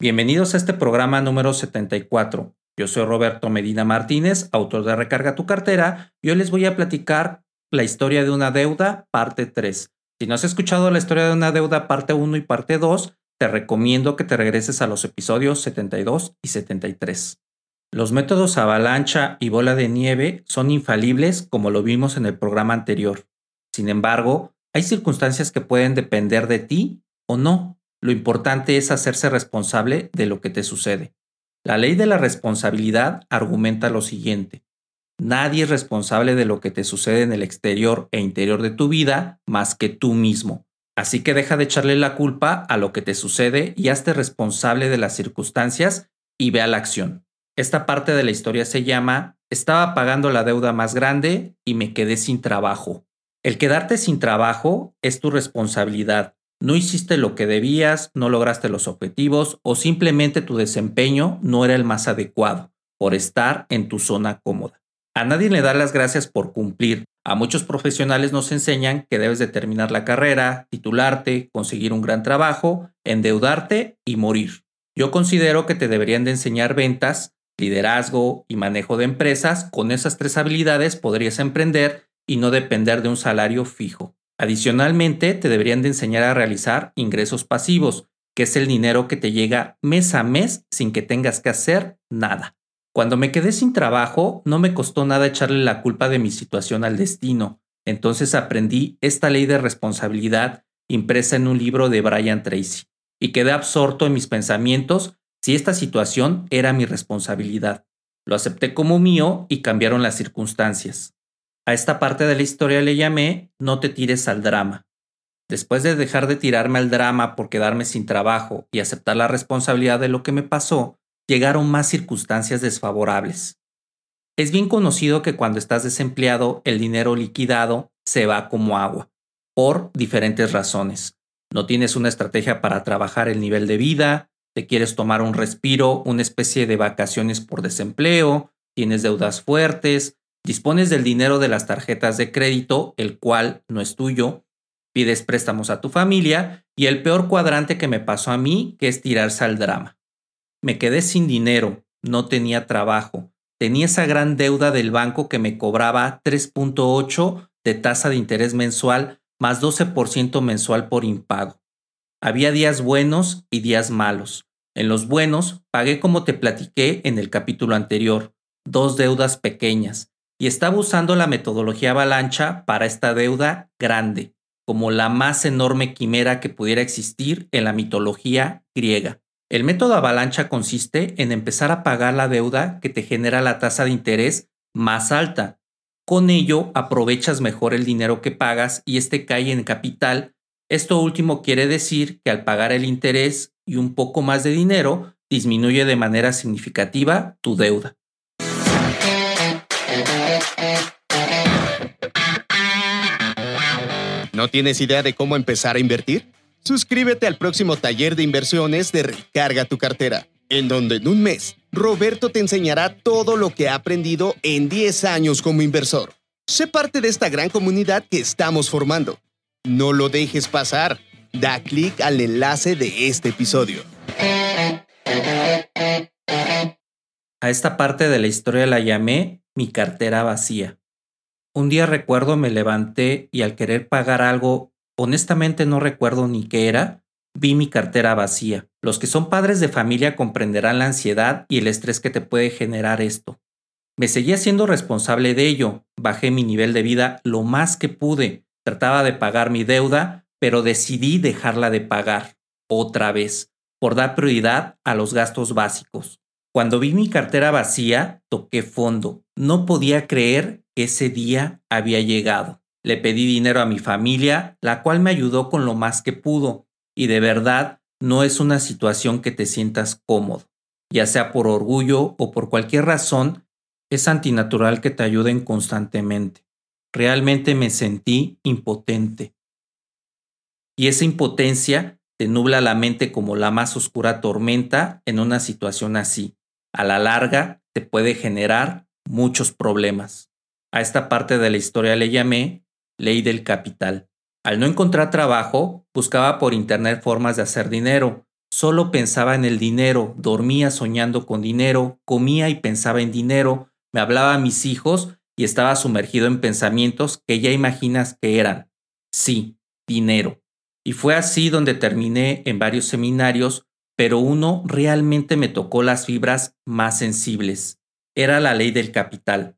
Bienvenidos a este programa número 74. Yo soy Roberto Medina Martínez, autor de Recarga tu cartera, y hoy les voy a platicar la historia de una deuda, parte 3. Si no has escuchado la historia de una deuda, parte 1 y parte 2, te recomiendo que te regreses a los episodios 72 y 73. Los métodos avalancha y bola de nieve son infalibles como lo vimos en el programa anterior. Sin embargo, hay circunstancias que pueden depender de ti o no. Lo importante es hacerse responsable de lo que te sucede. La ley de la responsabilidad argumenta lo siguiente. Nadie es responsable de lo que te sucede en el exterior e interior de tu vida más que tú mismo. Así que deja de echarle la culpa a lo que te sucede y hazte responsable de las circunstancias y ve a la acción. Esta parte de la historia se llama Estaba pagando la deuda más grande y me quedé sin trabajo. El quedarte sin trabajo es tu responsabilidad no hiciste lo que debías, no lograste los objetivos o simplemente tu desempeño no era el más adecuado por estar en tu zona cómoda. A nadie le da las gracias por cumplir. A muchos profesionales nos enseñan que debes de terminar la carrera, titularte, conseguir un gran trabajo, endeudarte y morir. Yo considero que te deberían de enseñar ventas, liderazgo y manejo de empresas. Con esas tres habilidades podrías emprender y no depender de un salario fijo. Adicionalmente, te deberían de enseñar a realizar ingresos pasivos, que es el dinero que te llega mes a mes sin que tengas que hacer nada. Cuando me quedé sin trabajo, no me costó nada echarle la culpa de mi situación al destino. Entonces aprendí esta ley de responsabilidad impresa en un libro de Brian Tracy y quedé absorto en mis pensamientos si esta situación era mi responsabilidad. Lo acepté como mío y cambiaron las circunstancias. A esta parte de la historia le llamé No te tires al drama. Después de dejar de tirarme al drama por quedarme sin trabajo y aceptar la responsabilidad de lo que me pasó, llegaron más circunstancias desfavorables. Es bien conocido que cuando estás desempleado el dinero liquidado se va como agua, por diferentes razones. No tienes una estrategia para trabajar el nivel de vida, te quieres tomar un respiro, una especie de vacaciones por desempleo, tienes deudas fuertes, Dispones del dinero de las tarjetas de crédito, el cual no es tuyo, pides préstamos a tu familia y el peor cuadrante que me pasó a mí, que es tirarse al drama. Me quedé sin dinero, no tenía trabajo, tenía esa gran deuda del banco que me cobraba 3.8 de tasa de interés mensual más 12% mensual por impago. Había días buenos y días malos. En los buenos pagué como te platiqué en el capítulo anterior, dos deudas pequeñas, y estaba usando la metodología avalancha para esta deuda grande, como la más enorme quimera que pudiera existir en la mitología griega. El método avalancha consiste en empezar a pagar la deuda que te genera la tasa de interés más alta. Con ello aprovechas mejor el dinero que pagas y este cae en capital. Esto último quiere decir que al pagar el interés y un poco más de dinero, disminuye de manera significativa tu deuda. ¿No tienes idea de cómo empezar a invertir? Suscríbete al próximo taller de inversiones de Recarga tu cartera, en donde en un mes Roberto te enseñará todo lo que ha aprendido en 10 años como inversor. Sé parte de esta gran comunidad que estamos formando. No lo dejes pasar. Da clic al enlace de este episodio. A esta parte de la historia la llamé mi cartera vacía. Un día recuerdo me levanté y al querer pagar algo, honestamente no recuerdo ni qué era, vi mi cartera vacía. Los que son padres de familia comprenderán la ansiedad y el estrés que te puede generar esto. Me seguía siendo responsable de ello, bajé mi nivel de vida lo más que pude, trataba de pagar mi deuda, pero decidí dejarla de pagar, otra vez, por dar prioridad a los gastos básicos. Cuando vi mi cartera vacía, toqué fondo. No podía creer ese día había llegado. Le pedí dinero a mi familia, la cual me ayudó con lo más que pudo. y de verdad no es una situación que te sientas cómodo, ya sea por orgullo o por cualquier razón, es antinatural que te ayuden constantemente. Realmente me sentí impotente. Y esa impotencia te nubla la mente como la más oscura tormenta en una situación así. A la larga te puede generar muchos problemas. A esta parte de la historia le llamé ley del capital. Al no encontrar trabajo, buscaba por internet formas de hacer dinero. Solo pensaba en el dinero, dormía soñando con dinero, comía y pensaba en dinero, me hablaba a mis hijos y estaba sumergido en pensamientos que ya imaginas que eran, sí, dinero. Y fue así donde terminé en varios seminarios, pero uno realmente me tocó las fibras más sensibles. Era la ley del capital.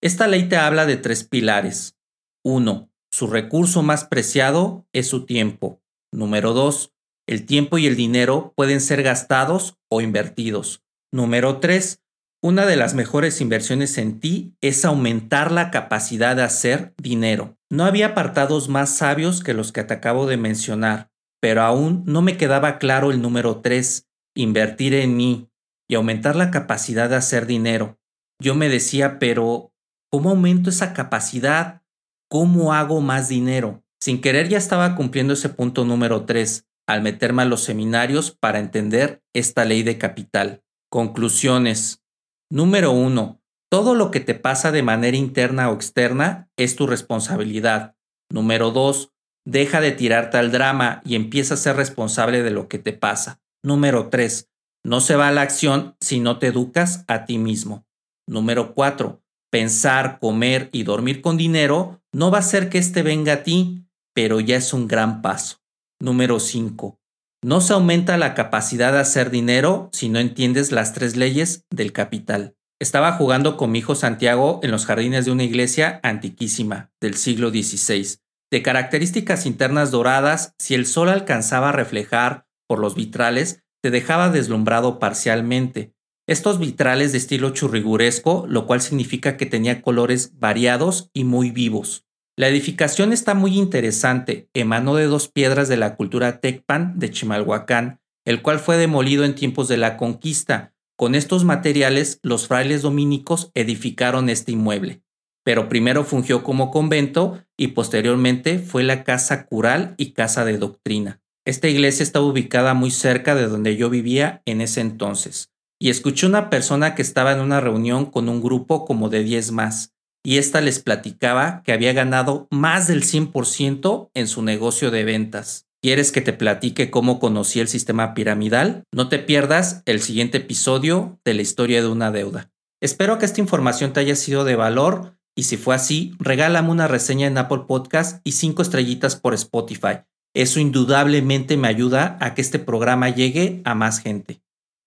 Esta ley te habla de tres pilares. Uno, su recurso más preciado es su tiempo. Número 2. El tiempo y el dinero pueden ser gastados o invertidos. Número 3. Una de las mejores inversiones en ti es aumentar la capacidad de hacer dinero. No había apartados más sabios que los que te acabo de mencionar, pero aún no me quedaba claro el número 3, invertir en mí y aumentar la capacidad de hacer dinero. Yo me decía, pero ¿cómo aumento esa capacidad? ¿Cómo hago más dinero? Sin querer ya estaba cumpliendo ese punto número 3 al meterme a los seminarios para entender esta ley de capital. Conclusiones. Número 1. Todo lo que te pasa de manera interna o externa es tu responsabilidad. Número 2. Deja de tirarte al drama y empieza a ser responsable de lo que te pasa. Número 3. No se va a la acción si no te educas a ti mismo. Número 4 pensar, comer y dormir con dinero no va a hacer que éste venga a ti, pero ya es un gran paso. Número 5. No se aumenta la capacidad de hacer dinero si no entiendes las tres leyes del capital. Estaba jugando con mi hijo Santiago en los jardines de una iglesia antiquísima del siglo XVI. De características internas doradas, si el sol alcanzaba a reflejar por los vitrales, te dejaba deslumbrado parcialmente, estos vitrales de estilo churriguresco, lo cual significa que tenía colores variados y muy vivos. La edificación está muy interesante, emanó de dos piedras de la cultura Tecpan de Chimalhuacán, el cual fue demolido en tiempos de la conquista. Con estos materiales, los frailes dominicos edificaron este inmueble, pero primero fungió como convento y posteriormente fue la casa cural y casa de doctrina. Esta iglesia estaba ubicada muy cerca de donde yo vivía en ese entonces y escuché una persona que estaba en una reunión con un grupo como de 10 más, y ésta les platicaba que había ganado más del 100% en su negocio de ventas. ¿Quieres que te platique cómo conocí el sistema piramidal? No te pierdas el siguiente episodio de la historia de una deuda. Espero que esta información te haya sido de valor y si fue así, regálame una reseña en Apple Podcast y 5 estrellitas por Spotify. Eso indudablemente me ayuda a que este programa llegue a más gente.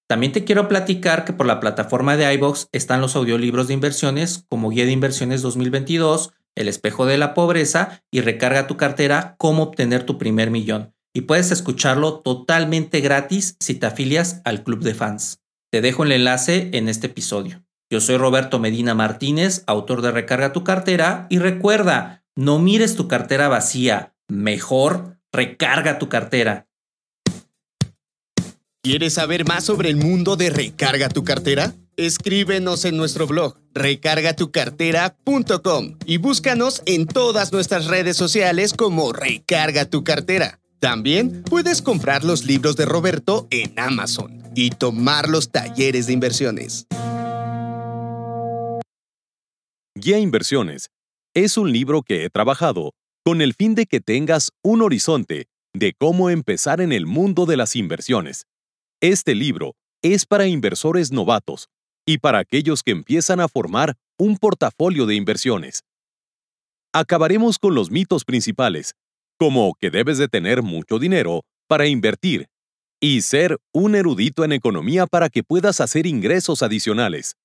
También te quiero platicar que por la plataforma de iBox están los audiolibros de inversiones como Guía de Inversiones 2022, El espejo de la pobreza y Recarga tu cartera, cómo obtener tu primer millón. Y puedes escucharlo totalmente gratis si te afilias al club de fans. Te dejo el enlace en este episodio. Yo soy Roberto Medina Martínez, autor de Recarga tu cartera, y recuerda, no mires tu cartera vacía, mejor recarga tu cartera. ¿Quieres saber más sobre el mundo de Recarga tu cartera? Escríbenos en nuestro blog recargatucartera.com y búscanos en todas nuestras redes sociales como Recarga tu cartera. También puedes comprar los libros de Roberto en Amazon y tomar los talleres de inversiones. Guía Inversiones es un libro que he trabajado con el fin de que tengas un horizonte de cómo empezar en el mundo de las inversiones este libro es para inversores novatos y para aquellos que empiezan a formar un portafolio de inversiones. Acabaremos con los mitos principales, como que debes de tener mucho dinero para invertir y ser un erudito en economía para que puedas hacer ingresos adicionales.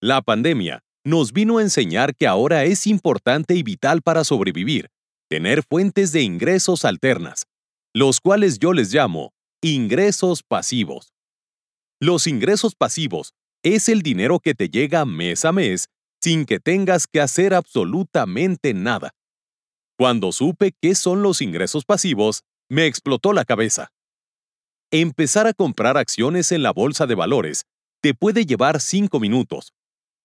La pandemia nos vino a enseñar que ahora es importante y vital para sobrevivir tener fuentes de ingresos alternas, los cuales yo les llamo Ingresos pasivos. Los ingresos pasivos es el dinero que te llega mes a mes sin que tengas que hacer absolutamente nada. Cuando supe qué son los ingresos pasivos, me explotó la cabeza. Empezar a comprar acciones en la bolsa de valores te puede llevar 5 minutos,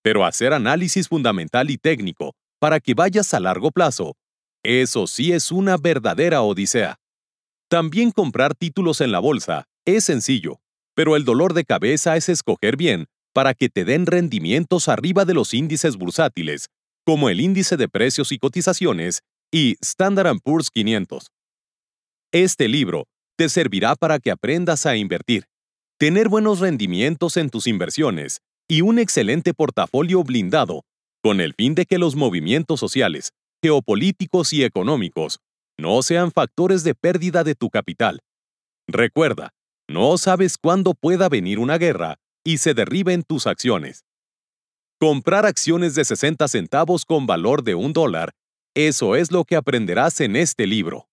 pero hacer análisis fundamental y técnico para que vayas a largo plazo, eso sí es una verdadera odisea. También comprar títulos en la bolsa es sencillo, pero el dolor de cabeza es escoger bien para que te den rendimientos arriba de los índices bursátiles, como el índice de precios y cotizaciones y Standard Poor's 500. Este libro te servirá para que aprendas a invertir, tener buenos rendimientos en tus inversiones y un excelente portafolio blindado, con el fin de que los movimientos sociales, geopolíticos y económicos no sean factores de pérdida de tu capital. Recuerda, no sabes cuándo pueda venir una guerra y se derriben tus acciones. Comprar acciones de 60 centavos con valor de un dólar, eso es lo que aprenderás en este libro.